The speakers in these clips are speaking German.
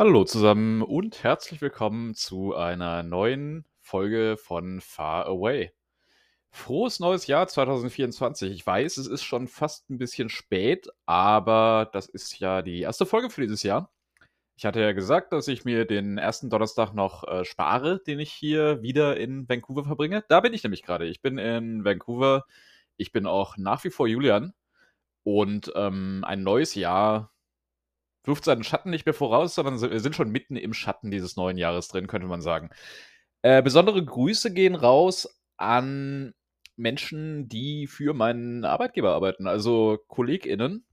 Hallo zusammen und herzlich willkommen zu einer neuen Folge von Far Away. Frohes neues Jahr 2024. Ich weiß, es ist schon fast ein bisschen spät, aber das ist ja die erste Folge für dieses Jahr. Ich hatte ja gesagt, dass ich mir den ersten Donnerstag noch äh, spare, den ich hier wieder in Vancouver verbringe. Da bin ich nämlich gerade. Ich bin in Vancouver. Ich bin auch nach wie vor Julian. Und ähm, ein neues Jahr wirft seinen Schatten nicht mehr voraus, sondern wir sind schon mitten im Schatten dieses neuen Jahres drin, könnte man sagen. Äh, besondere Grüße gehen raus an Menschen, die für meinen Arbeitgeber arbeiten, also KollegInnen,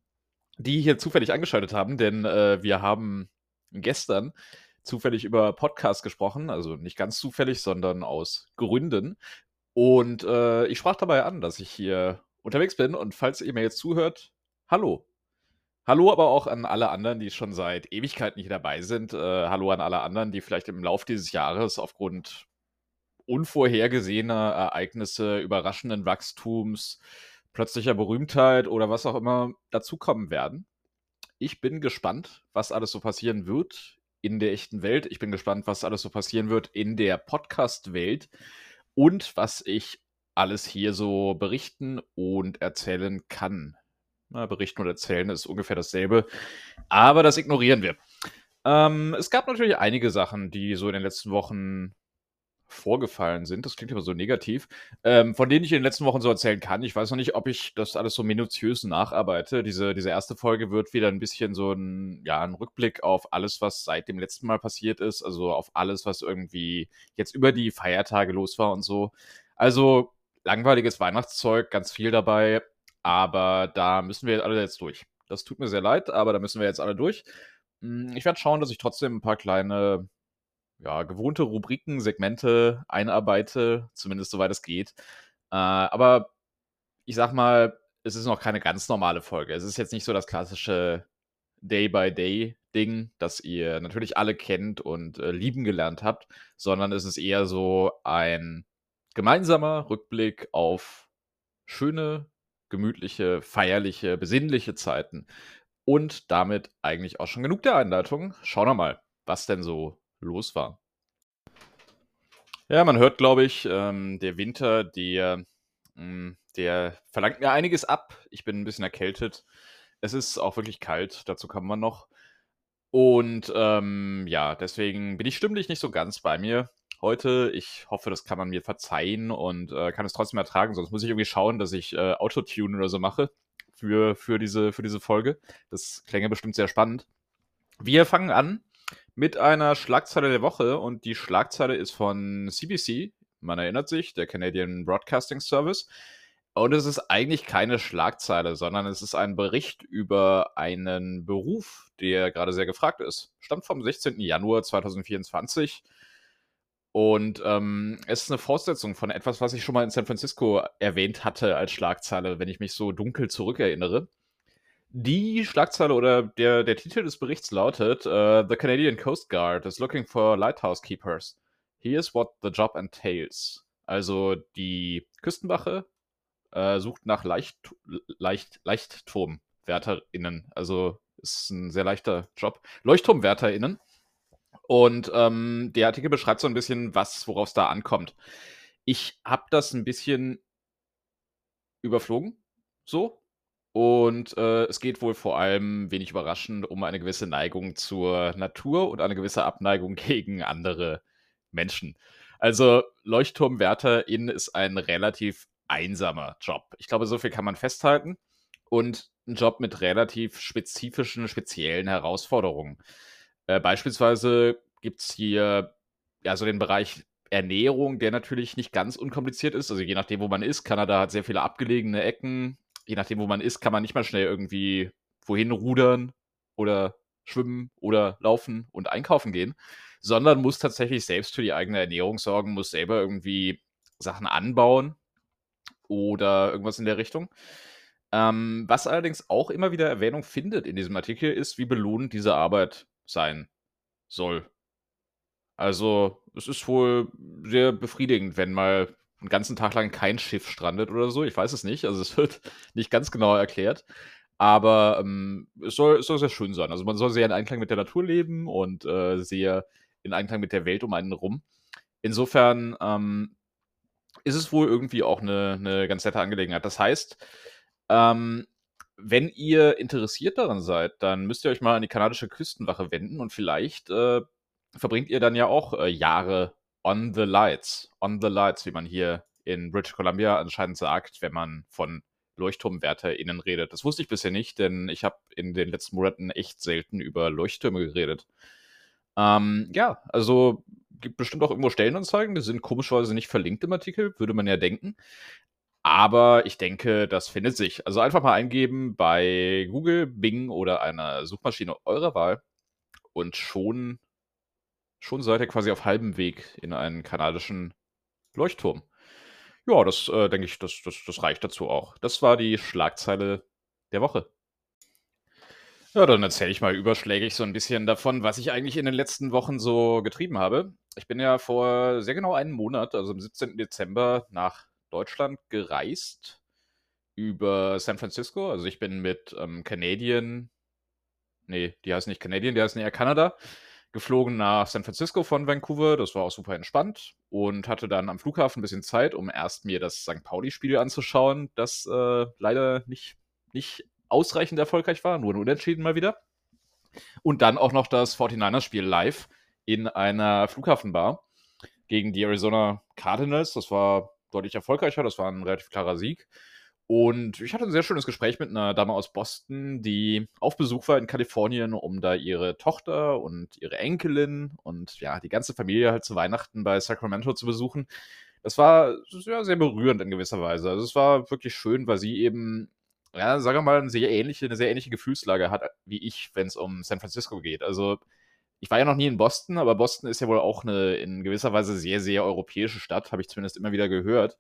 die hier zufällig angeschaltet haben, denn äh, wir haben gestern zufällig über Podcast gesprochen, also nicht ganz zufällig, sondern aus Gründen. Und äh, ich sprach dabei an, dass ich hier unterwegs bin und falls ihr mir jetzt zuhört, hallo, Hallo aber auch an alle anderen, die schon seit Ewigkeiten hier dabei sind. Äh, hallo an alle anderen, die vielleicht im Laufe dieses Jahres aufgrund unvorhergesehener Ereignisse, überraschenden Wachstums, plötzlicher Berühmtheit oder was auch immer dazukommen werden. Ich bin gespannt, was alles so passieren wird in der echten Welt. Ich bin gespannt, was alles so passieren wird in der Podcast-Welt und was ich alles hier so berichten und erzählen kann. Na, berichten und erzählen ist ungefähr dasselbe. Aber das ignorieren wir. Ähm, es gab natürlich einige Sachen, die so in den letzten Wochen vorgefallen sind. Das klingt immer so negativ. Ähm, von denen ich in den letzten Wochen so erzählen kann. Ich weiß noch nicht, ob ich das alles so minutiös nacharbeite. Diese, diese erste Folge wird wieder ein bisschen so ein, ja, ein Rückblick auf alles, was seit dem letzten Mal passiert ist. Also auf alles, was irgendwie jetzt über die Feiertage los war und so. Also langweiliges Weihnachtszeug, ganz viel dabei. Aber da müssen wir alle jetzt durch. Das tut mir sehr leid, aber da müssen wir jetzt alle durch. Hm, ich werde schauen, dass ich trotzdem ein paar kleine, ja, gewohnte Rubriken, Segmente einarbeite, zumindest soweit es geht. Äh, aber ich sag mal, es ist noch keine ganz normale Folge. Es ist jetzt nicht so das klassische Day-by-Day-Ding, das ihr natürlich alle kennt und äh, lieben gelernt habt, sondern es ist eher so ein gemeinsamer Rückblick auf schöne gemütliche, feierliche, besinnliche Zeiten. Und damit eigentlich auch schon genug der Einleitung. Schauen wir mal, was denn so los war. Ja, man hört, glaube ich, ähm, der Winter, der, mh, hm, der verlangt mir einiges ab. Ich bin ein bisschen erkältet. Es ist auch wirklich kalt, dazu kann man noch. Und ähm, ja, deswegen bin ich stimmlich nicht so ganz bei mir heute. Ich hoffe, das kann man mir verzeihen und äh, kann es trotzdem ertragen. Sonst muss ich irgendwie schauen, dass ich äh, Autotune oder so mache für, für, diese, für diese Folge. Das klänge bestimmt sehr spannend. Wir fangen an mit einer Schlagzeile der Woche und die Schlagzeile ist von CBC. Man erinnert sich, der Canadian Broadcasting Service. Und es ist eigentlich keine Schlagzeile, sondern es ist ein Bericht über einen Beruf, der gerade sehr gefragt ist. Stammt vom 16. Januar 2024 und ähm, es ist eine Fortsetzung von etwas, was ich schon mal in San Francisco erwähnt hatte als Schlagzeile, wenn ich mich so dunkel zurückerinnere. Die Schlagzeile oder der, der Titel des Berichts lautet: uh, The Canadian Coast Guard is looking for lighthouse keepers. Here's what the job entails. Also die Küstenwache äh, sucht nach Leicht, Leicht, Leichtturmwärterinnen. Also ist ein sehr leichter Job. Leuchtturmwärterinnen. Und ähm, der Artikel beschreibt so ein bisschen, was, worauf es da ankommt. Ich habe das ein bisschen überflogen, so. Und äh, es geht wohl vor allem, wenig überraschend, um eine gewisse Neigung zur Natur und eine gewisse Abneigung gegen andere Menschen. Also Leuchtturmwärterin ist ein relativ einsamer Job. Ich glaube, so viel kann man festhalten. Und ein Job mit relativ spezifischen, speziellen Herausforderungen. Äh, beispielsweise gibt es hier ja so den Bereich Ernährung, der natürlich nicht ganz unkompliziert ist. Also je nachdem, wo man ist. Kanada hat sehr viele abgelegene Ecken. Je nachdem, wo man ist, kann man nicht mal schnell irgendwie wohin rudern oder schwimmen oder laufen und einkaufen gehen, sondern muss tatsächlich selbst für die eigene Ernährung sorgen, muss selber irgendwie Sachen anbauen oder irgendwas in der Richtung. Ähm, was allerdings auch immer wieder Erwähnung findet in diesem Artikel, ist, wie belohnend diese Arbeit sein soll. Also, es ist wohl sehr befriedigend, wenn mal einen ganzen Tag lang kein Schiff strandet oder so. Ich weiß es nicht. Also, es wird nicht ganz genau erklärt. Aber ähm, es, soll, es soll sehr schön sein. Also man soll sehr in Einklang mit der Natur leben und äh, sehr in Einklang mit der Welt um einen rum. Insofern ähm, ist es wohl irgendwie auch eine, eine ganz nette Angelegenheit. Das heißt, ähm, wenn ihr interessiert daran seid, dann müsst ihr euch mal an die kanadische Küstenwache wenden und vielleicht äh, verbringt ihr dann ja auch äh, Jahre on the lights. On the lights, wie man hier in British Columbia anscheinend sagt, wenn man von LeuchtturmwärterInnen redet. Das wusste ich bisher nicht, denn ich habe in den letzten Monaten echt selten über Leuchttürme geredet. Ähm, ja, also gibt bestimmt auch irgendwo Stellenanzeigen, die sind komischerweise nicht verlinkt im Artikel, würde man ja denken. Aber ich denke, das findet sich. Also einfach mal eingeben bei Google, Bing oder einer Suchmaschine eurer Wahl und schon, schon seid ihr quasi auf halbem Weg in einen kanadischen Leuchtturm. Ja, das äh, denke ich, das, das, das reicht dazu auch. Das war die Schlagzeile der Woche. Ja, dann erzähle ich mal überschlägig so ein bisschen davon, was ich eigentlich in den letzten Wochen so getrieben habe. Ich bin ja vor sehr genau einem Monat, also am 17. Dezember, nach Deutschland gereist über San Francisco. Also ich bin mit ähm, Canadian, nee, die heißen nicht Canadian, die heißen eher Kanada, geflogen nach San Francisco von Vancouver. Das war auch super entspannt und hatte dann am Flughafen ein bisschen Zeit, um erst mir das St. Pauli-Spiel anzuschauen, das äh, leider nicht, nicht ausreichend erfolgreich war, nur ein Unentschieden mal wieder. Und dann auch noch das 49ers-Spiel live in einer Flughafenbar gegen die Arizona Cardinals. Das war deutlich erfolgreicher, das war ein relativ klarer Sieg. Und ich hatte ein sehr schönes Gespräch mit einer Dame aus Boston, die auf Besuch war in Kalifornien, um da ihre Tochter und ihre Enkelin und ja, die ganze Familie halt zu Weihnachten bei Sacramento zu besuchen. Das war ja, sehr berührend in gewisser Weise. Also es war wirklich schön, weil sie eben, ja, sagen wir mal, eine sehr ähnliche, eine sehr ähnliche Gefühlslage hat wie ich, wenn es um San Francisco geht. Also ich war ja noch nie in Boston, aber Boston ist ja wohl auch eine in gewisser Weise sehr, sehr europäische Stadt, habe ich zumindest immer wieder gehört.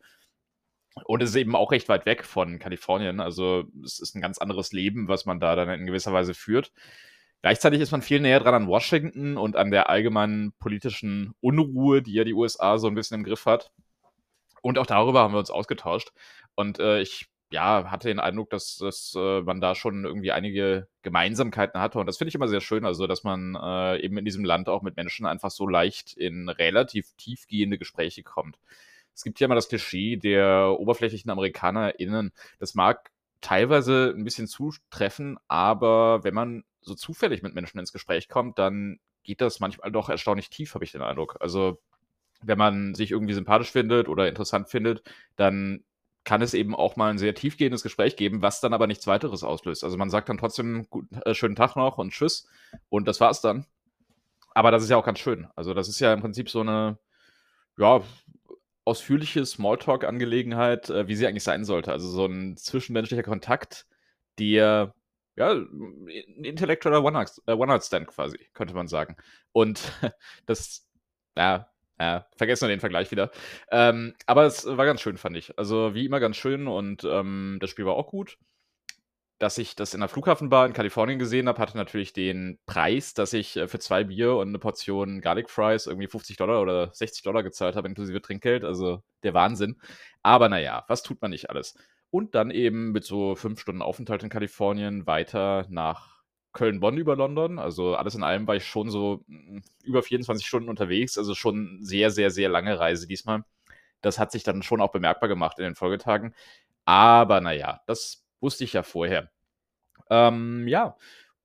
Und es ist eben auch recht weit weg von Kalifornien. Also es ist ein ganz anderes Leben, was man da dann in gewisser Weise führt. Gleichzeitig ist man viel näher dran an Washington und an der allgemeinen politischen Unruhe, die ja die USA so ein bisschen im Griff hat. Und auch darüber haben wir uns ausgetauscht. Und äh, ich ja, hatte den Eindruck, dass, dass äh, man da schon irgendwie einige Gemeinsamkeiten hatte. Und das finde ich immer sehr schön, also dass man äh, eben in diesem Land auch mit Menschen einfach so leicht in relativ tiefgehende Gespräche kommt es gibt ja immer das Klischee der oberflächlichen AmerikanerInnen. Das mag teilweise ein bisschen zutreffen, aber wenn man so zufällig mit Menschen ins Gespräch kommt, dann geht das manchmal doch erstaunlich tief, habe ich den Eindruck. Also, wenn man sich irgendwie sympathisch findet oder interessant findet, dann kann es eben auch mal ein sehr tiefgehendes Gespräch geben, was dann aber nichts weiteres auslöst. Also man sagt dann trotzdem guten, äh, schönen Tag noch und tschüss und das war's dann. Aber das ist ja auch ganz schön. Also das ist ja im Prinzip so eine, ja, ausführliche Smalltalk-Angelegenheit, äh, wie sie eigentlich sein sollte. Also so ein zwischenmenschlicher Kontakt, der ja, ein intellektueller One-Night-Stand äh, quasi, könnte man sagen. Und das, ja, ja, vergessen wir den Vergleich wieder. Ähm, aber es war ganz schön, fand ich. Also wie immer ganz schön und ähm, das Spiel war auch gut dass ich das in der Flughafenbar in Kalifornien gesehen habe, hatte natürlich den Preis, dass ich äh, für zwei Bier und eine Portion Garlic Fries irgendwie 50 Dollar oder 60 Dollar gezahlt habe, inklusive Trinkgeld. Also der Wahnsinn. Aber naja, was tut man nicht alles? Und dann eben mit so fünf Stunden Aufenthalt in Kalifornien weiter nach Köln-Bonn über London. Also alles in allem war ich schon so mm, über 24 Stunden unterwegs. Also schon sehr, sehr, sehr lange Reise diesmal. Das hat sich dann schon auch bemerkbar gemacht in den Folgetagen. Aber naja, das Wusste ich ja vorher. Ähm, ja,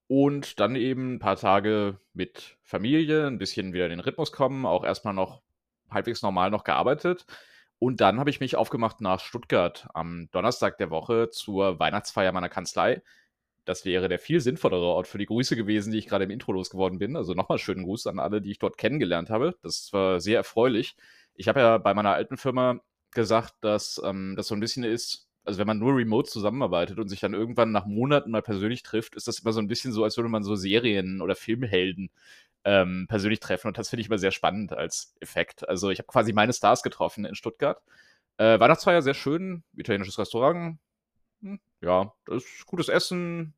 und dann eben ein paar Tage mit Familie, ein bisschen wieder in den Rhythmus kommen, auch erstmal noch halbwegs normal noch gearbeitet. Und dann habe ich mich aufgemacht nach Stuttgart am Donnerstag der Woche zur Weihnachtsfeier meiner Kanzlei. Das wäre der viel sinnvollere Ort für die Grüße gewesen, die ich gerade im Intro losgeworden bin. Also nochmal schönen Gruß an alle, die ich dort kennengelernt habe. Das war sehr erfreulich. Ich habe ja bei meiner alten Firma gesagt, dass ähm, das so ein bisschen ist, also wenn man nur remote zusammenarbeitet und sich dann irgendwann nach Monaten mal persönlich trifft, ist das immer so ein bisschen so, als würde man so Serien- oder Filmhelden ähm, persönlich treffen. Und das finde ich immer sehr spannend als Effekt. Also ich habe quasi meine Stars getroffen in Stuttgart. Äh, Weihnachtsfeier sehr schön, italienisches Restaurant. Ja, das ist gutes Essen,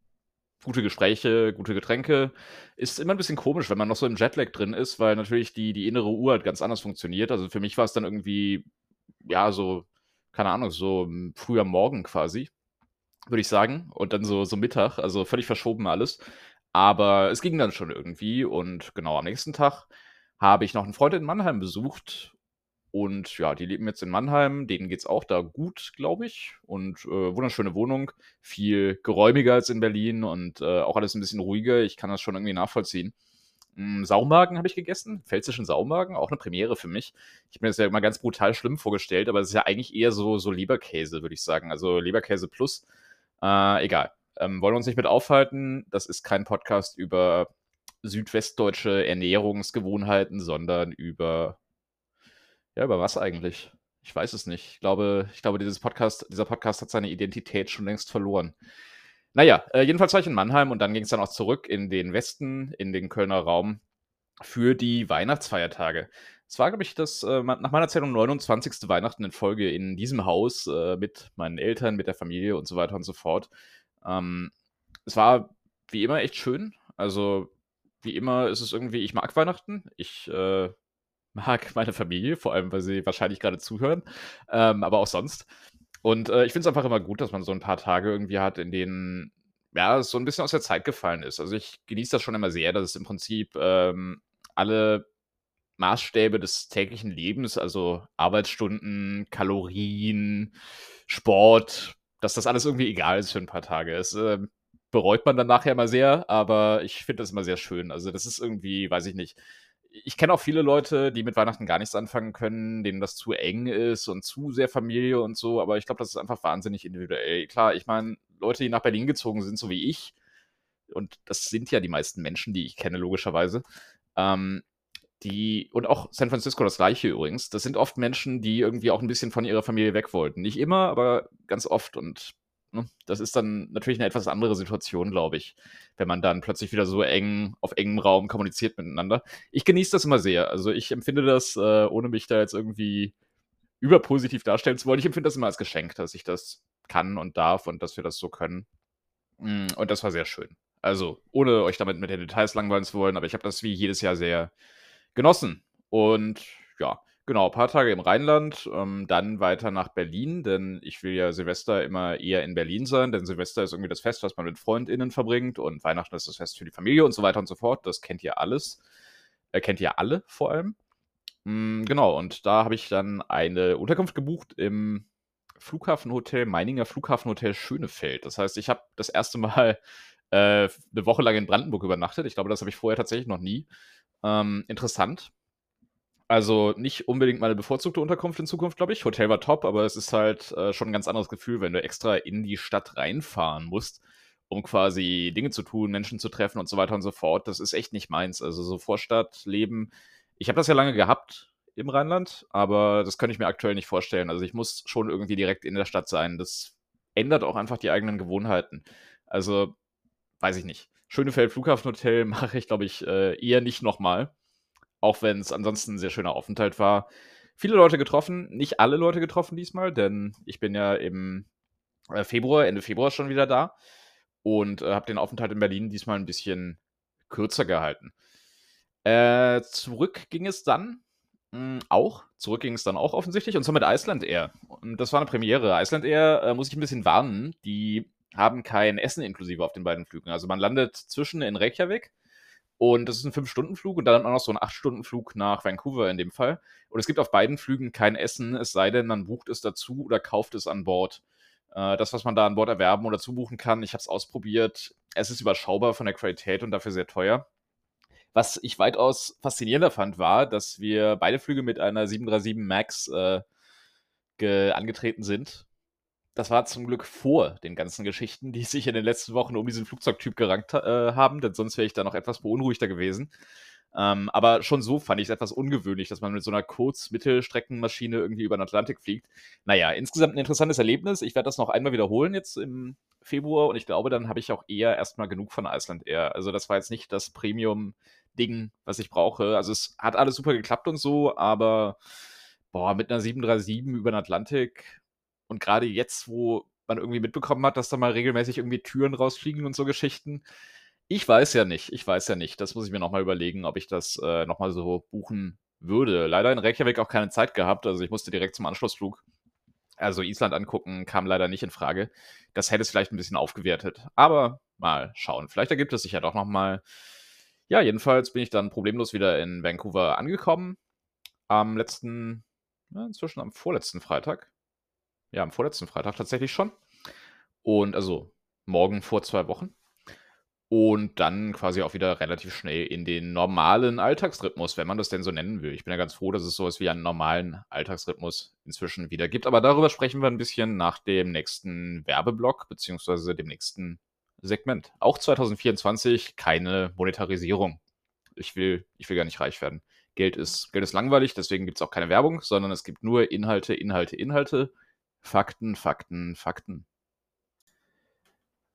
gute Gespräche, gute Getränke. Ist immer ein bisschen komisch, wenn man noch so im Jetlag drin ist, weil natürlich die, die innere Uhr halt ganz anders funktioniert. Also für mich war es dann irgendwie, ja, so keine Ahnung, so hm, früher Morgen quasi. würde ich sagen. Und dann so, so Mittag, also völlig verschoben alles. Aber es ging dann schon irgendwie. Und genau am nächsten Tag habe ich noch einen Freund in Mannheim besucht. Und ja, die leben jetzt in Mannheim. Denen geht es auch da gut, glaube ich. Und äh, wunderschöne Wohnung. Viel geräumiger als in Berlin und äh, auch alles ein bisschen ruhiger. Ich kann das schon irgendwie nachvollziehen. Mm, Saumagen habe ich gegessen, pfälzischen Saumagen, auch eine Premiere für mich. Ich habe mir das ja immer ganz brutal schlimm vorgestellt, aber es ist ja eigentlich eher so, so Leberkäse, würde ich sagen. Also Leberkäse plus. Äh, egal. Ähm, wollen wir uns nicht mit aufhalten. Das ist kein Podcast über südwestdeutsche Ernährungsgewohnheiten, sondern über. Ja, über was eigentlich? Ich weiß es nicht. Ich glaube, ich glaube, dieses Podcast, dieser Podcast hat seine Identität schon längst verloren. Naja, äh, jedenfalls war ich in Mannheim und dann ging es dann auch zurück in den Westen, in den Kölner Raum für die Weihnachtsfeiertage. Es war, glaube ich, das äh, nach meiner Zählung 29. Weihnachten in Folge in diesem Haus äh, mit meinen Eltern, mit der Familie und so weiter und so fort. Ähm, es war wie immer echt schön. Also, wie immer ist es irgendwie, ich mag Weihnachten. Ich mag meine Familie, vor allem, weil sie wahrscheinlich gerade zuhören, ähm, aber auch sonst. Und äh, ich finde es einfach immer gut, dass man so ein paar Tage irgendwie hat, in denen ja, es so ein bisschen aus der Zeit gefallen ist. Also ich genieße das schon immer sehr, dass es im Prinzip ähm, alle Maßstäbe des täglichen Lebens, also Arbeitsstunden, Kalorien, Sport, dass das alles irgendwie egal ist für ein paar Tage. Es äh, bereut man dann nachher immer sehr, aber ich finde das immer sehr schön. Also das ist irgendwie, weiß ich nicht, ich kenne auch viele Leute, die mit Weihnachten gar nichts anfangen können, denen das zu eng ist und zu sehr Familie und so, aber ich glaube, das ist einfach wahnsinnig individuell. Klar, ich meine, Leute, die nach Berlin gezogen sind, so wie ich, und das sind ja die meisten Menschen, die ich kenne, logischerweise, ähm, die, und auch San Francisco das gleiche übrigens, das sind oft Menschen, die irgendwie auch ein bisschen von ihrer Familie weg wollten. Nicht immer, aber ganz oft. Und Ne? Das ist dann natürlich eine etwas andere Situation, glaube ich, wenn man dann plötzlich wieder so eng auf engem Raum kommuniziert miteinander. Ich genieße das immer sehr. Also ich empfinde das, äh, ohne mich da jetzt irgendwie überpositiv darstellen zu wollen, ich empfinde das immer als Geschenk, dass ich das kann und darf und dass wir das so können. Mm, und das war sehr schön. Also, ohne euch damit mit den Details langweilen zu wollen, aber ich habe das wie jedes Jahr sehr genossen. Und ja, Genau, paar Tage im Rheinland, ähm, dann weiter nach Berlin, denn ich will ja Silvester immer eher in Berlin sein, denn Silvester ist irgendwie das Fest, was man mit FreundInnen verbringt und Weihnachten ist das Fest für die Familie und so weiter und so fort. Das kennt ihr alles. Äh, kennt ihr alle vor allem. Mm, genau, und da habe ich dann eine Unterkunft gebucht im Flughafenhotel, Meininger Flughafenhotel Schönefeld. Das heißt, ich habe das erste Mal äh, eine Woche lang in Brandenburg übernachtet. Ich glaube, das habe ich vorher tatsächlich noch nie. Ähm, interessant also nicht unbedingt meine bevorzugte Unterkunft in Zukunft, glaube ich. Hotel war top, aber es ist halt äh, schon ein ganz anderes Gefühl, wenn du extra in die Stadt reinfahren musst, um quasi Dinge zu tun, Menschen zu treffen und so weiter und so fort. Das ist echt nicht meins. Also so Vorstadtleben. Ich habe das ja lange gehabt im Rheinland, aber das könnte ich mir aktuell nicht vorstellen. Also ich muss schon irgendwie direkt in der Stadt sein. Das ändert auch einfach die eigenen Gewohnheiten. Also weiß ich nicht. Schönefeld Flughafenhotel mache ich, glaube ich, äh, eher nicht nochmal auch wenn es ansonsten ein sehr schöner Aufenthalt war. Viele Leute getroffen, nicht alle Leute getroffen diesmal, denn ich bin ja im äh, Februar, Ende Februar schon wieder da und äh, habe den Aufenthalt in Berlin diesmal ein bisschen kürzer gehalten. Äh, zurück ging es dann mh, hm, auch. Zurück ging es dann auch offensichtlich und zwar mit Iceland Air. Und das war eine Premiere. Iceland Air äh, muss ich ein bisschen warnen. Die haben kein Essen inklusive auf den beiden Flügen. Also man landet zwischen in Reykjavik und das ist ein 5-Stunden-Flug und dann auch noch so ein 8-Stunden-Flug nach Vancouver in dem Fall. Und es gibt auf beiden Flügen kein Essen, es sei denn, man bucht es dazu oder kauft es an Bord. Äh, das, was man da an Bord erwerben oder zubuchen kann, ich habe es ausprobiert. Es ist überschaubar von der Qualität und dafür sehr teuer. Was ich weitaus faszinierender fand, war, dass wir beide Flüge mit einer 737 MAX äh, angetreten sind das war zum Glück vor den ganzen Geschichten, die sich in den letzten Wochen um diesen Flugzeugtyp gerankt äh, haben, denn sonst wäre ich da noch etwas beunruhigter gewesen. Ähm, aber schon so fand ich es etwas ungewöhnlich, dass man mit so einer Kurz-Mittelstreckenmaschine irgendwie über den Atlantik fliegt. Naja, insgesamt ein interessantes Erlebnis. Ich werde das noch einmal wiederholen jetzt im Februar und ich glaube, dann habe ich auch eher erstmal genug von Iceland Air. Also das war jetzt nicht das Premium-Ding, was ich brauche. Also es hat alles super geklappt und so, aber boah, mit einer 737 über den Atlantik und gerade jetzt, wo man irgendwie mitbekommen hat, dass da mal regelmäßig irgendwie Türen rausfliegen und so Geschichten. Ich weiß ja nicht, ich weiß ja nicht. Das muss ich mir nochmal überlegen, ob ich das äh, nochmal so buchen würde. Leider in Reykjavik auch keine Zeit gehabt, also ich musste direkt zum Anschlussflug Also Island angucken kam leider nicht in Frage. Das hätte es vielleicht ein bisschen aufgewertet. Aber mal schauen. Vielleicht ergibt es sich ja doch nochmal. Ja, jedenfalls bin ich dann problemlos wieder in Vancouver angekommen. Am letzten, inzwischen am vorletzten Freitag. Ja, am vorletzten Freitag tatsächlich schon. Und also morgen vor zwei Wochen und dann quasi auch wieder relativ schnell in den normalen Alltagsrhythmus, wenn man das denn so nennen will. Ich bin ja ganz froh, dass es sowas wie einen normalen Alltagsrhythmus inzwischen wieder gibt. Aber darüber sprechen wir ein bisschen nach dem nächsten Werbeblock beziehungsweise dem nächsten Segment. Auch 2024 keine Monetarisierung. Ich will, ich will gar nicht reich werden. Geld ist, Geld ist langweilig, deswegen gibt es auch keine Werbung, sondern es gibt nur Inhalte, Inhalte, Inhalte. Fakten, Fakten, Fakten.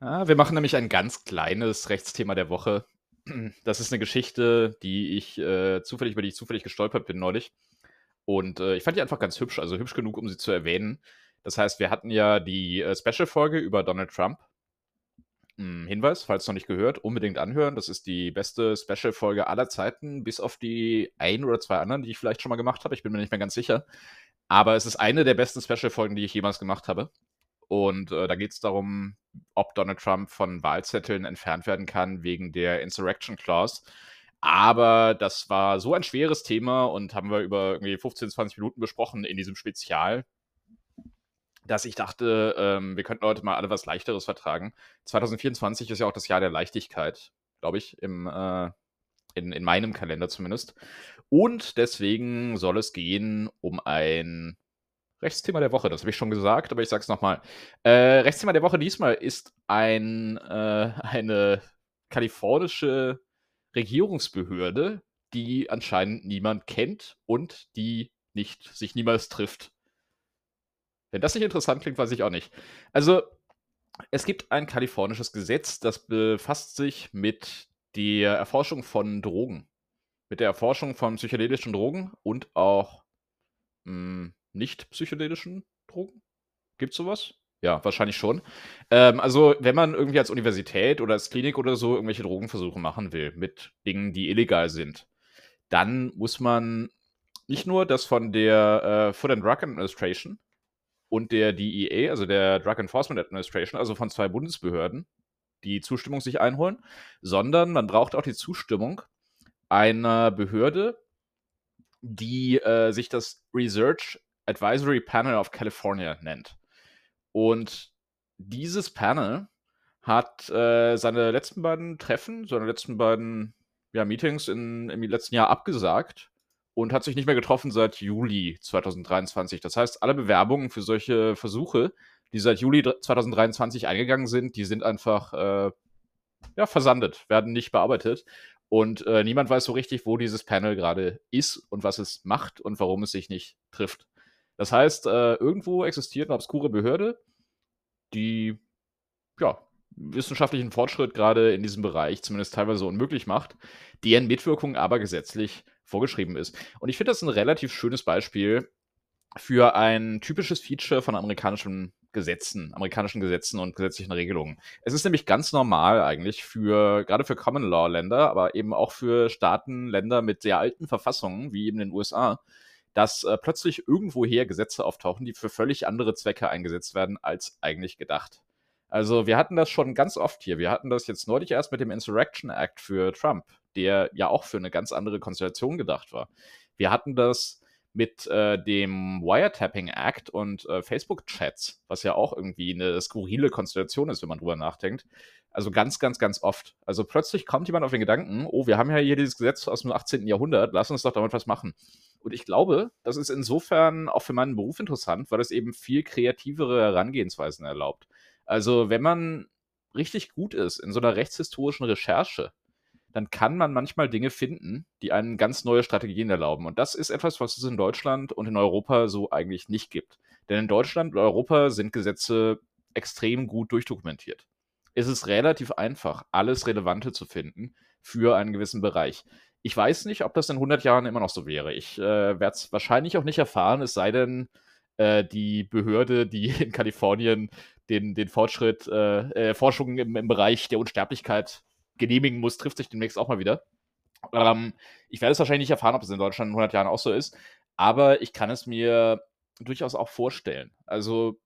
Ja, wir machen nämlich ein ganz kleines Rechtsthema der Woche. Das ist eine Geschichte, die ich äh, zufällig, über die ich zufällig gestolpert bin neulich. Und äh, ich fand die einfach ganz hübsch, also hübsch genug, um sie zu erwähnen. Das heißt, wir hatten ja die äh, Special-Folge über Donald Trump. Hm, Hinweis, falls noch nicht gehört, unbedingt anhören. Das ist die beste Special-Folge aller Zeiten, bis auf die ein oder zwei anderen, die ich vielleicht schon mal gemacht habe. Ich bin mir nicht mehr ganz sicher. Aber es ist eine der besten Special-Folgen, die ich jemals gemacht habe. Und äh, da geht es darum, ob Donald Trump von Wahlzetteln entfernt werden kann wegen der Insurrection Clause. Aber das war so ein schweres Thema und haben wir über irgendwie 15, 20 Minuten besprochen in diesem Spezial, dass ich dachte, ähm, wir könnten heute mal alle was Leichteres vertragen. 2024 ist ja auch das Jahr der Leichtigkeit, glaube ich, im, äh, in, in meinem Kalender zumindest. Und deswegen soll es gehen um ein Rechtsthema der Woche, das habe ich schon gesagt, aber ich sage es nochmal. Äh, Rechtsthema der Woche diesmal ist ein, äh, eine kalifornische Regierungsbehörde, die anscheinend niemand kennt und die nicht sich niemals trifft. Wenn das nicht interessant klingt, weiß ich auch nicht. Also, es gibt ein kalifornisches Gesetz, das befasst sich mit der Erforschung von Drogen. Mit der Erforschung von psychedelischen Drogen und auch mh, hm, nicht psychedelischen Drogen? Gibt es sowas? Ja, wahrscheinlich schon. Ähm, also, wenn man irgendwie als Universität oder als Klinik oder so irgendwelche Drogenversuche machen will mit Dingen, die illegal sind, dann muss man nicht nur das von der äh, Food and Drug Administration und der DEA, also der Drug Enforcement Administration, also von zwei Bundesbehörden, die Zustimmung sich einholen, sondern man braucht auch die Zustimmung einer Behörde, die äh, sich das Research Advisory Panel of California nennt. Und dieses Panel hat äh, seine letzten beiden Treffen, seine letzten beiden ja, Meetings in, im letzten Jahr abgesagt und hat sich nicht mehr getroffen seit Juli 2023. Das heißt, alle Bewerbungen für solche Versuche, die seit Juli 2023 eingegangen sind, die sind einfach äh, ja, versandet, werden nicht bearbeitet. Und äh, niemand weiß so richtig, wo dieses Panel gerade ist und was es macht und warum es sich nicht trifft. Das heißt, äh, irgendwo existiert eine obskure Behörde, die ja, wissenschaftlichen Fortschritt gerade in diesem Bereich zumindest teilweise unmöglich macht, deren Mitwirkung aber gesetzlich vorgeschrieben ist. Und ich finde das ein relativ schönes Beispiel für ein typisches Feature von amerikanischen Gesetzen, amerikanischen Gesetzen und gesetzlichen Regelungen. Es ist nämlich ganz normal eigentlich für, gerade für Common Law Länder, aber eben auch für Staaten, Länder mit sehr alten Verfassungen, wie eben den USA, dass äh, plötzlich irgendwoher Gesetze auftauchen, die für völlig andere Zwecke eingesetzt werden, als eigentlich gedacht. Also wir hatten das schon ganz oft hier. Wir hatten das jetzt neulich erst mit dem Insurrection Act für Trump, der ja auch für eine ganz andere Konstellation gedacht war. Wir hatten das mit äh, dem Wiretapping Act und äh, Facebook-Chats, was ja auch irgendwie eine skurrile Konstellation ist, wenn man drüber nachdenkt. Also ganz, ganz, ganz oft. Also plötzlich kommt jemand auf den Gedanken, oh, wir haben ja hier dieses Gesetz aus dem 18. Jahrhundert, lass uns doch damit was machen. Und ich glaube, das ist insofern auch für meinen Beruf interessant, weil es eben viel kreativere Herangehensweisen erlaubt. Also, wenn man richtig gut ist in so einer rechtshistorischen Recherche, dann kann man manchmal Dinge finden, die einen ganz neue Strategien erlauben. Und das ist etwas, was es in Deutschland und in Europa so eigentlich nicht gibt. Denn in Deutschland und Europa sind Gesetze extrem gut durchdokumentiert. Es ist relativ einfach, alles Relevante zu finden für einen gewissen Bereich. Ich weiß nicht, ob das in 100 Jahren immer noch so wäre. Ich äh, werde es wahrscheinlich auch nicht erfahren, es sei denn, äh, die Behörde, die in Kalifornien den, den Fortschritt, äh, äh, Forschung im, im, Bereich der Unsterblichkeit genehmigen muss, trifft sich demnächst auch mal wieder. Ähm, ich werde es wahrscheinlich nicht erfahren, ob es in Deutschland in 100 Jahren auch so ist, aber ich kann es mir durchaus auch vorstellen. Also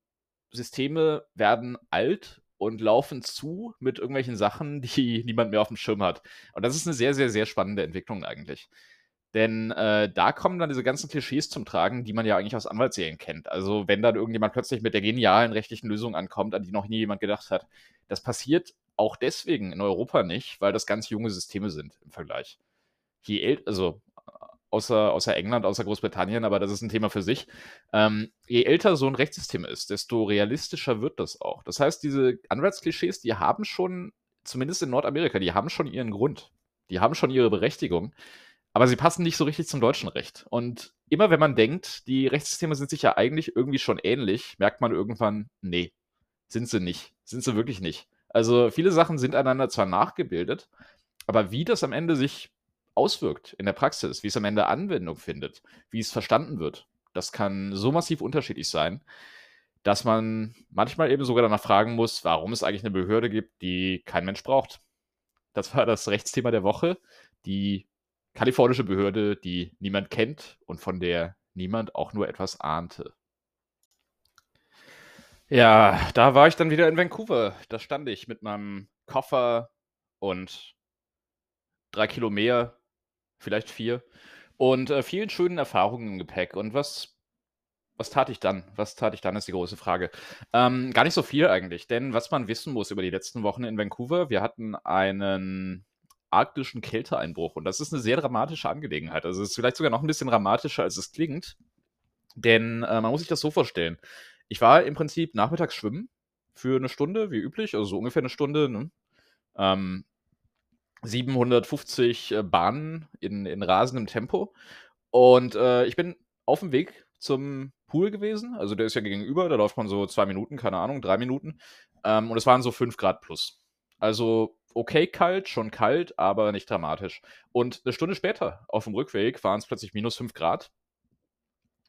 Systeme werden alt und laufen zu mit irgendwelchen Sachen, die niemand mehr auf dem Schirm hat. Und das ist eine sehr, sehr, sehr spannende Entwicklung eigentlich. Denn äh, da kommen dann diese ganzen Klischees zum Tragen, die man ja eigentlich aus Anwaltsserien kennt. Also wenn dann irgendjemand plötzlich mit der genialen rechtlichen Lösung ankommt, an die noch nie jemand gedacht hat. Das passiert auch deswegen in Europa nicht, weil das ganz junge Systeme sind im Vergleich. Je älter, also außer, außer England, außer Großbritannien, aber das ist ein Thema für sich. Ähm, je älter so ein Rechtssystem ist, desto realistischer wird das auch. Das heißt, diese Anwaltsklischees, die haben schon, zumindest in Nordamerika, die haben schon ihren Grund. Die haben schon ihre Berechtigung. Aber sie passen nicht so richtig zum deutschen Recht. Und immer wenn man denkt, die Rechtssysteme sind sich ja eigentlich irgendwie schon ähnlich, merkt man irgendwann, nee, sind sie nicht. Sind sie wirklich nicht. Also viele Sachen sind einander zwar nachgebildet, aber wie das am Ende sich auswirkt in der Praxis, wie es am Ende Anwendung findet, wie es verstanden wird, das kann so massiv unterschiedlich sein, dass man manchmal eben sogar danach fragen muss, warum es eigentlich eine Behörde gibt, die kein Mensch braucht. Das war das Rechtsthema der Woche, die kalifornische Behörde, die niemand kennt und von der niemand auch nur etwas ahnte. Ja, da war ich dann wieder in Vancouver. Da stand ich mit meinem Koffer und drei Kilo mehr, vielleicht vier, und äh, vielen schönen Erfahrungen im Gepäck. Und was, was tat ich dann? Was tat ich dann, ist die große Frage. Ähm, gar nicht so viel eigentlich, denn was man wissen muss über die letzten Wochen in Vancouver, wir hatten einen arktischen Kälteeinbruch. Und das ist eine sehr dramatische Angelegenheit. Also es ist vielleicht sogar noch ein bisschen dramatischer, als es klingt. Denn äh, man muss sich das so vorstellen. Ich war im Prinzip nachmittags schwimmen für eine Stunde, wie üblich, also so ungefähr eine Stunde. Ne? Ähm, 750 äh, Bahnen in, in rasendem Tempo. Und äh, ich bin auf dem Weg zum Pool gewesen. Also der ist ja gegenüber, da läuft man so zwei Minuten, keine Ahnung, drei Minuten. Ähm, und es waren so fünf Grad plus. Also okay kalt, schon kalt, aber nicht dramatisch. Und eine Stunde später, auf dem Rückweg, waren es plötzlich minus 5 Grad.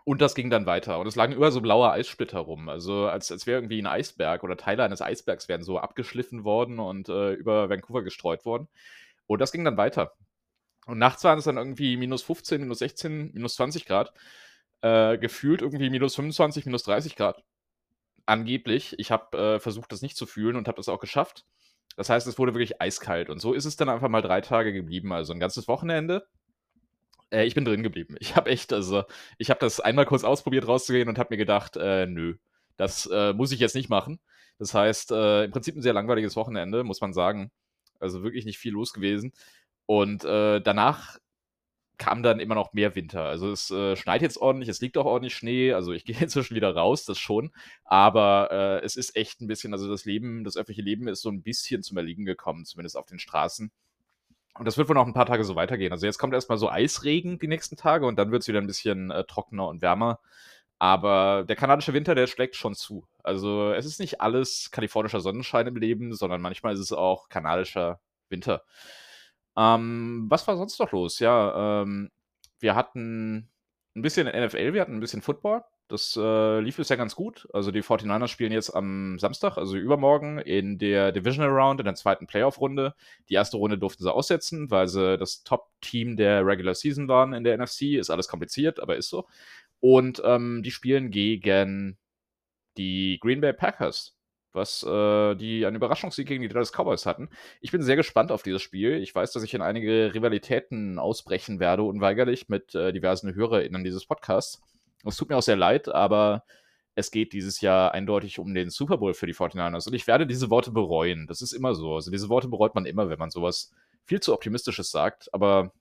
Und das ging dann weiter. Und es lagen über so blaue Eissplitter rum. Also als, als wäre irgendwie ein Eisberg oder Teile eines Eisbergs wären so abgeschliffen worden und äh, über Vancouver gestreut worden. Und das ging dann weiter. Und nachts waren es dann irgendwie minus 15, minus 16, minus 20 Grad. Äh, gefühlt irgendwie minus 25, minus 30 Grad. Angeblich. Ich habe äh, versucht, das nicht zu fühlen und habe das auch geschafft. Das heißt, es wurde wirklich eiskalt. Und so ist es dann einfach mal drei Tage geblieben. Also ein ganzes Wochenende. Äh, ich bin drin geblieben. Ich habe echt, also, ich habe das einmal kurz ausprobiert rauszugehen und habe mir gedacht, äh, nö, das äh, muss ich jetzt nicht machen. Das heißt, äh, im Prinzip ein sehr langweiliges Wochenende, muss man sagen. Also wirklich nicht viel los gewesen. Und äh, danach kam dann immer noch mehr Winter. Also es äh, schneit jetzt ordentlich, es liegt auch ordentlich Schnee. Also ich gehe inzwischen wieder raus, das schon. Aber äh, es ist echt ein bisschen, also das Leben, das öffentliche Leben ist so ein bisschen zum Erliegen gekommen, zumindest auf den Straßen. Und das wird wohl noch ein paar Tage so weitergehen. Also jetzt kommt erstmal so Eisregen die nächsten Tage und dann wird es wieder ein bisschen äh, trockener und wärmer. Aber der kanadische Winter, der schlägt schon zu. Also es ist nicht alles kalifornischer Sonnenschein im Leben, sondern manchmal ist es auch kanadischer Winter. Ähm, was war sonst noch los? Ja, ähm, wir hatten ein bisschen NFL, wir hatten ein bisschen Football. Das äh, lief bisher ganz gut. Also die 49ers spielen jetzt am Samstag, also übermorgen, in der Divisional Round, in der zweiten Playoff-Runde. Die erste Runde durften sie aussetzen, weil sie das Top-Team der Regular Season waren in der NFC. Ist alles kompliziert, aber ist so. Und ähm, die spielen gegen die Green Bay Packers was äh, die einen Überraschungssieg gegen die Dallas Cowboys hatten. Ich bin sehr gespannt auf dieses Spiel. Ich weiß, dass ich in einige Rivalitäten ausbrechen werde, unweigerlich mit äh, diversen HörerInnen dieses Podcasts. Es tut mir auch sehr leid, aber es geht dieses Jahr eindeutig um den Super Bowl für die 49ers. Und ich werde diese Worte bereuen. Das ist immer so. Also diese Worte bereut man immer, wenn man sowas viel zu Optimistisches sagt. Aber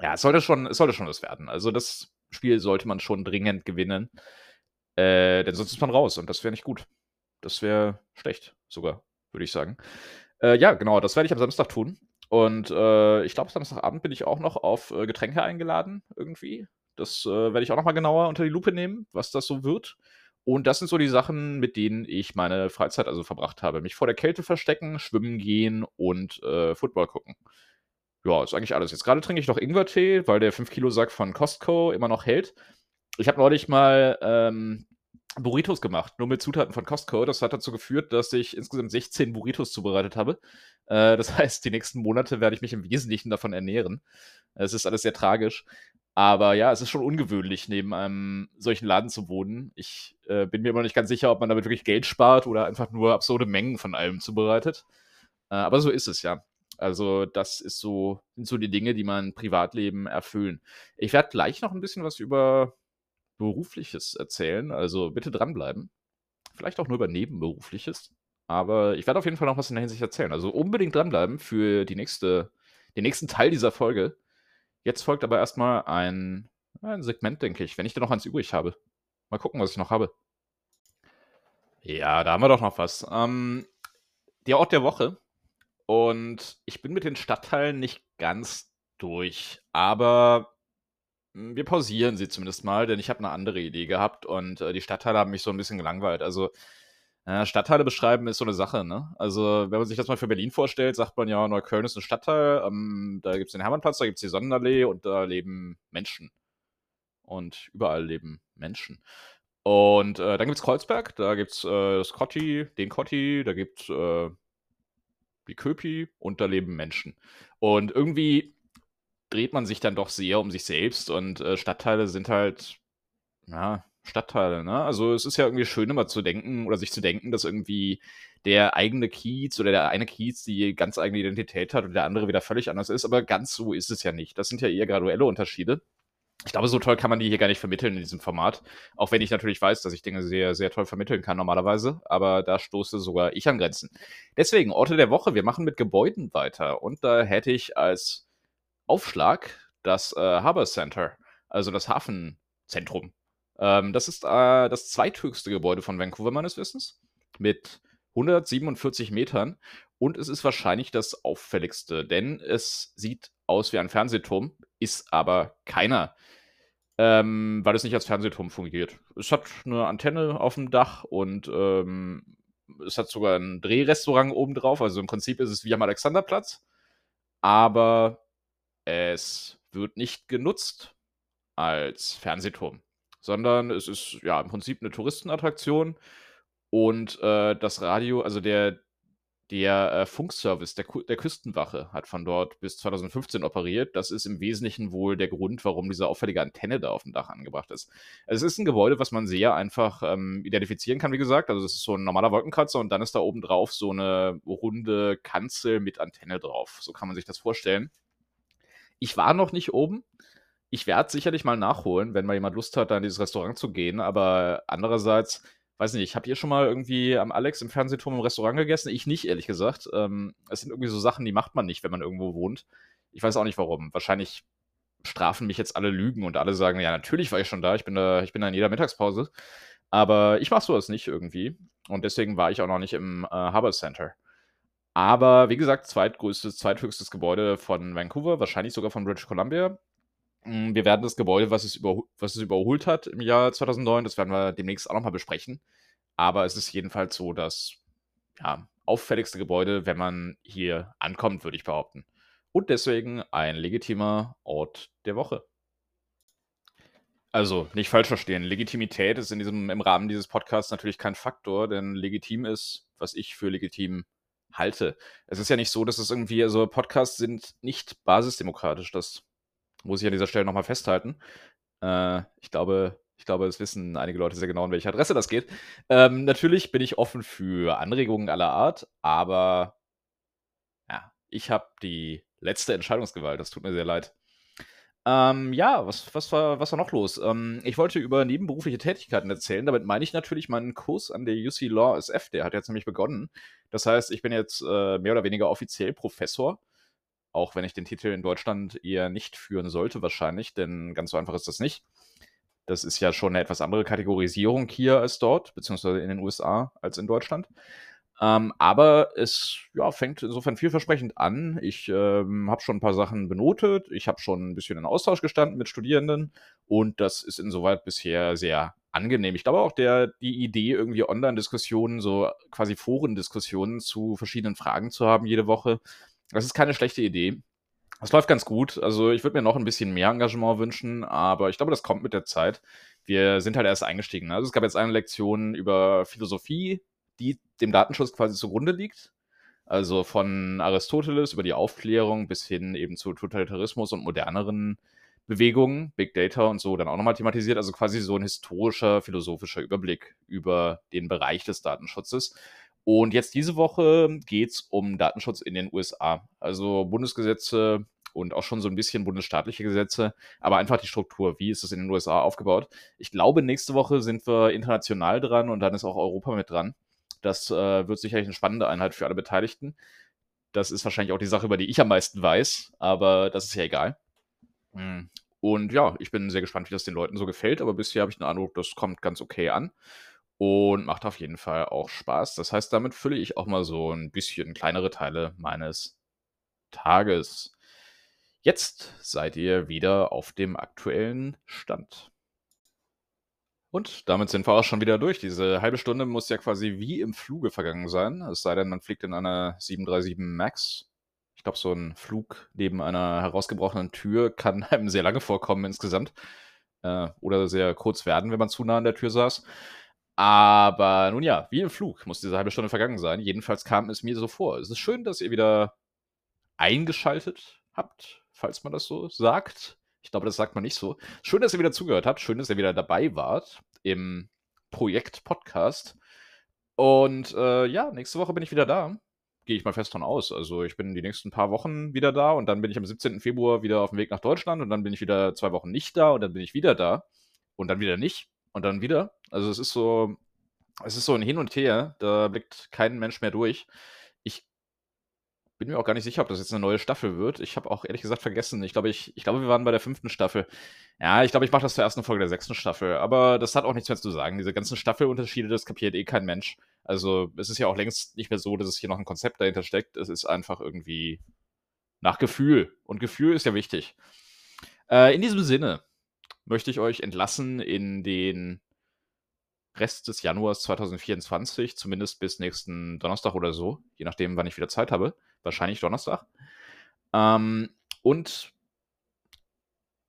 ja, es sollte schon, es sollte schon was werden. Also das Spiel sollte man schon dringend gewinnen. Äh, denn sonst ist man raus und das wäre nicht gut. Das wäre schlecht, sogar, würde ich sagen. Äh, ja, genau, das werde ich am Samstag tun. Und äh, ich glaube, Samstagabend bin ich auch noch auf äh, Getränke eingeladen, irgendwie. Das äh, werde ich auch noch mal genauer unter die Lupe nehmen, was das so wird. Und das sind so die Sachen, mit denen ich meine Freizeit also verbracht habe. Mich vor der Kälte verstecken, schwimmen gehen und äh, Football gucken. Ja, ist eigentlich alles. Jetzt gerade trinke ich noch Ingwertee, weil der 5-Kilo-Sack von Costco immer noch hält. Ich habe neulich mal ähm, Burritos gemacht, nur mit Zutaten von Costco. Das hat dazu geführt, dass ich insgesamt 16 Burritos zubereitet habe. Äh, das heißt, die nächsten Monate werde ich mich im Wesentlichen davon ernähren. Es ist alles sehr tragisch. Aber ja, es ist schon ungewöhnlich, neben einem solchen Laden zu wohnen. Ich äh, bin mir immer nicht ganz sicher, ob man damit wirklich Geld spart oder einfach nur absurde Mengen von allem zubereitet. Äh, aber so ist es ja. Also, das ist so, sind so die Dinge, die mein Privatleben erfüllen. Ich werde gleich noch ein bisschen was über Berufliches erzählen, also bitte dranbleiben. Vielleicht auch nur über Nebenberufliches. Aber ich werde auf jeden Fall noch was in der Hinsicht erzählen. Also unbedingt dranbleiben für die nächste, den nächsten Teil dieser Folge. Jetzt folgt aber erstmal ein, ein Segment, denke ich, wenn ich da noch eins übrig habe. Mal gucken, was ich noch habe. Ja, da haben wir doch noch was. Ähm, der Ort der Woche. Und ich bin mit den Stadtteilen nicht ganz durch. Aber wir pausieren sie zumindest mal, denn ich habe eine andere Idee gehabt und äh, die Stadtteile haben mich so ein bisschen gelangweilt. Also äh, Stadtteile beschreiben ist so eine Sache, ne? Also, wenn man sich das mal für Berlin vorstellt, sagt man ja, Neukölln ist ein Stadtteil, ähm, da gibt es den Hermannplatz, da gibt es die Sonnenallee und da leben Menschen. Und überall leben Menschen. Und äh, dann gibt es Kreuzberg, da gibt es äh, das Kotti, den Kotti, da gibt es äh, die Köpi und da leben Menschen. Und irgendwie dreht man sich dann doch sehr um sich selbst und äh, Stadtteile sind halt, ja, Stadtteile, ne? Also es ist ja irgendwie schön, immer zu denken oder sich zu denken, dass irgendwie der eigene Kiez oder der eine Kiez die ganz eigene Identität hat und der andere wieder völlig anders ist, aber ganz so ist es ja nicht. Das sind ja eher graduelle Unterschiede. Ich glaube, so toll kann man die hier gar nicht vermitteln in diesem Format. Auch wenn ich natürlich weiß, dass ich Dinge sehr, sehr toll vermitteln kann normalerweise. Aber da stoße sogar ich an Grenzen. Deswegen, Orte der Woche. Wir machen mit Gebäuden weiter. Und da hätte ich als Aufschlag das äh, Harbor Center, also das Hafenzentrum. Ähm, das ist äh, das zweithöchste Gebäude von Vancouver meines Wissens mit 147 Metern. Und es ist wahrscheinlich das auffälligste, denn es sieht aus wie ein Fernsehturm, ist aber keiner, ähm, weil es nicht als Fernsehturm fungiert. Es hat eine Antenne auf dem Dach und ähm, es hat sogar ein Drehrestaurant oben drauf, also im Prinzip ist es wie am Alexanderplatz, aber es wird nicht genutzt als Fernsehturm sondern es ist ja im Prinzip eine Touristenattraktion und äh, das Radio, also der, der äh, Funkservice der, der Küstenwache hat von dort bis 2015 operiert. Das ist im Wesentlichen wohl der Grund, warum diese auffällige Antenne da auf dem Dach angebracht ist. Es ist ein Gebäude, was man sehr einfach ähm, identifizieren kann, wie gesagt. Also es ist so ein normaler Wolkenkratzer und dann ist da oben drauf so eine runde Kanzel mit Antenne drauf. So kann man sich das vorstellen. Ich war noch nicht oben ich werde sicherlich mal nachholen, wenn mal jemand Lust hat, da in dieses Restaurant zu gehen. Aber andererseits, weiß nicht, habt ihr schon mal irgendwie am Alex im Fernsehturm im Restaurant gegessen? Ich nicht, ehrlich gesagt. Ähm, es sind irgendwie so Sachen, die macht man nicht, wenn man irgendwo wohnt. Ich weiß auch nicht warum. Wahrscheinlich strafen mich jetzt alle Lügen und alle sagen, ja, natürlich war ich schon da, ich bin da, ich bin da in jeder Mittagspause. Aber ich mache sowas nicht irgendwie. Und deswegen war ich auch noch nicht im äh, Harbour Center. Aber wie gesagt, zweitgrößtes, zweithöchstes Gebäude von Vancouver, wahrscheinlich sogar von British Columbia. Hm, wir werden das Gebäude, was es, überhol was es überholt hat im Jahr 2009, das werden wir demnächst auch nochmal besprechen. Aber es ist jedenfalls so das ja, auffälligste Gebäude, wenn man hier ankommt, würde ich behaupten. Und deswegen ein legitimer Ort der Woche. Also, nicht falsch verstehen. Legitimität ist in diesem, im Rahmen dieses Podcasts natürlich kein Faktor, denn legitim ist, was ich für legitim halte. Es ist ja nicht so, dass es irgendwie, also Podcasts sind nicht basisdemokratisch. Das muss ich an dieser Stelle nochmal festhalten. Äh, ich glaube, ich glaube, es wissen einige Leute sehr genau, an welche Adresse das geht. Ähm, natürlich bin ich offen für Anregungen aller Art, aber ja, ich habe die letzte Entscheidungsgewalt. Das tut mir sehr leid. Ähm, ja, was, was, war, was war noch los? Ähm, ich wollte über nebenberufliche Tätigkeiten erzählen. Damit meine ich natürlich meinen Kurs an der UC Law SF. Der hat jetzt nämlich begonnen. Das heißt, ich bin jetzt äh, mehr oder weniger offiziell Professor auch wenn ich den Titel in Deutschland eher nicht führen sollte, wahrscheinlich, denn ganz so einfach ist das nicht. Das ist ja schon eine etwas andere Kategorisierung hier als dort, beziehungsweise in den USA als in Deutschland. Ähm, aber es ja, fängt insofern vielversprechend an. Ich ähm, habe schon ein paar Sachen benotet. Ich habe schon ein bisschen in Austausch gestanden mit Studierenden. Und das ist insoweit bisher sehr angenehm. Ich glaube auch, der, die Idee, irgendwie Online-Diskussionen, so quasi Forendiskussionen zu verschiedenen Fragen zu haben jede Woche, das ist keine schlechte Idee. Es läuft ganz gut. Also ich würde mir noch ein bisschen mehr Engagement wünschen, aber ich glaube, das kommt mit der Zeit. Wir sind halt erst eingestiegen. Also es gab jetzt eine Lektion über Philosophie, die dem Datenschutz quasi zugrunde liegt. Also von Aristoteles über die Aufklärung bis hin eben zu Totalitarismus und moderneren Bewegungen, Big Data und so dann auch nochmal thematisiert. Also quasi so ein historischer, philosophischer Überblick über den Bereich des Datenschutzes. Und jetzt diese Woche geht es um Datenschutz in den USA. Also Bundesgesetze und auch schon so ein bisschen bundesstaatliche Gesetze, aber einfach die Struktur. Wie ist es in den USA aufgebaut? Ich glaube, nächste Woche sind wir international dran und dann ist auch Europa mit dran. Das äh, wird sicherlich eine spannende Einheit für alle Beteiligten. Das ist wahrscheinlich auch die Sache, über die ich am meisten weiß, aber das ist ja egal. Hm. Und ja, ich bin sehr gespannt, wie das den Leuten so gefällt, aber bisher habe ich den Eindruck, das kommt ganz okay an und macht auf jeden Fall auch Spaß. Das heißt, damit fülle ich auch mal so ein bisschen kleinere Teile meines Tages. Jetzt seid ihr wieder auf dem aktuellen Stand. Und damit sind wir auch schon wieder durch. Diese halbe Stunde muss ja quasi wie im Fluge vergangen sein. Es sei denn, man fliegt in einer 737 MAX. Ich glaube, so ein Flug neben einer herausgebrochenen Tür kann einem sehr lange vorkommen insgesamt. Äh, oder sehr kurz werden, wenn man zu nah an der Tür saß. Aber nun ja, wie im Flug muss diese halbe Stunde vergangen sein. Jedenfalls kam es mir so vor. Es ist schön, dass ihr wieder eingeschaltet habt, falls man das so sagt. Ich glaube, das sagt man nicht so. Schön, dass ihr wieder zugehört habt. Schön, dass ihr wieder dabei wart im Projekt Podcast. Und äh, ja, nächste Woche bin ich wieder da. Gehe ich mal fest von aus. Also ich bin die nächsten paar Wochen wieder da und dann bin ich am 17. Februar wieder auf dem Weg nach Deutschland und dann bin ich wieder zwei Wochen nicht da und dann bin ich wieder da und dann wieder nicht und dann wieder. Also es ist so, es ist so ein Hin und Her. Da blickt kein Mensch mehr durch bin mir auch gar nicht sicher, ob das jetzt eine neue Staffel wird. Ich habe auch ehrlich gesagt vergessen. Ich glaube, ich, ich glaube, wir waren bei der fünften Staffel. Ja, ich glaube, ich mache das zur ersten Folge der sechsten Staffel. Aber das hat auch nichts mehr zu sagen. Diese ganzen Staffelunterschiede, das kapiert eh kein Mensch. Also, es ist ja auch längst nicht mehr so, dass es hier noch ein Konzept dahinter steckt. Es ist einfach irgendwie nach Gefühl. Und Gefühl ist ja wichtig. Äh, in diesem Sinne möchte ich euch entlassen in den Rest des Januars 2024, zumindest bis nächsten Donnerstag oder so, je nachdem, wann ich wieder Zeit habe. Wahrscheinlich Donnerstag. Ähm, und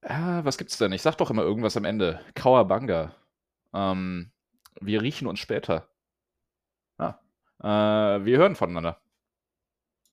äh, was gibt's denn? Ich sag doch immer irgendwas am Ende. Kawabanga. Ähm, wir riechen uns später. Ah, äh, wir hören voneinander.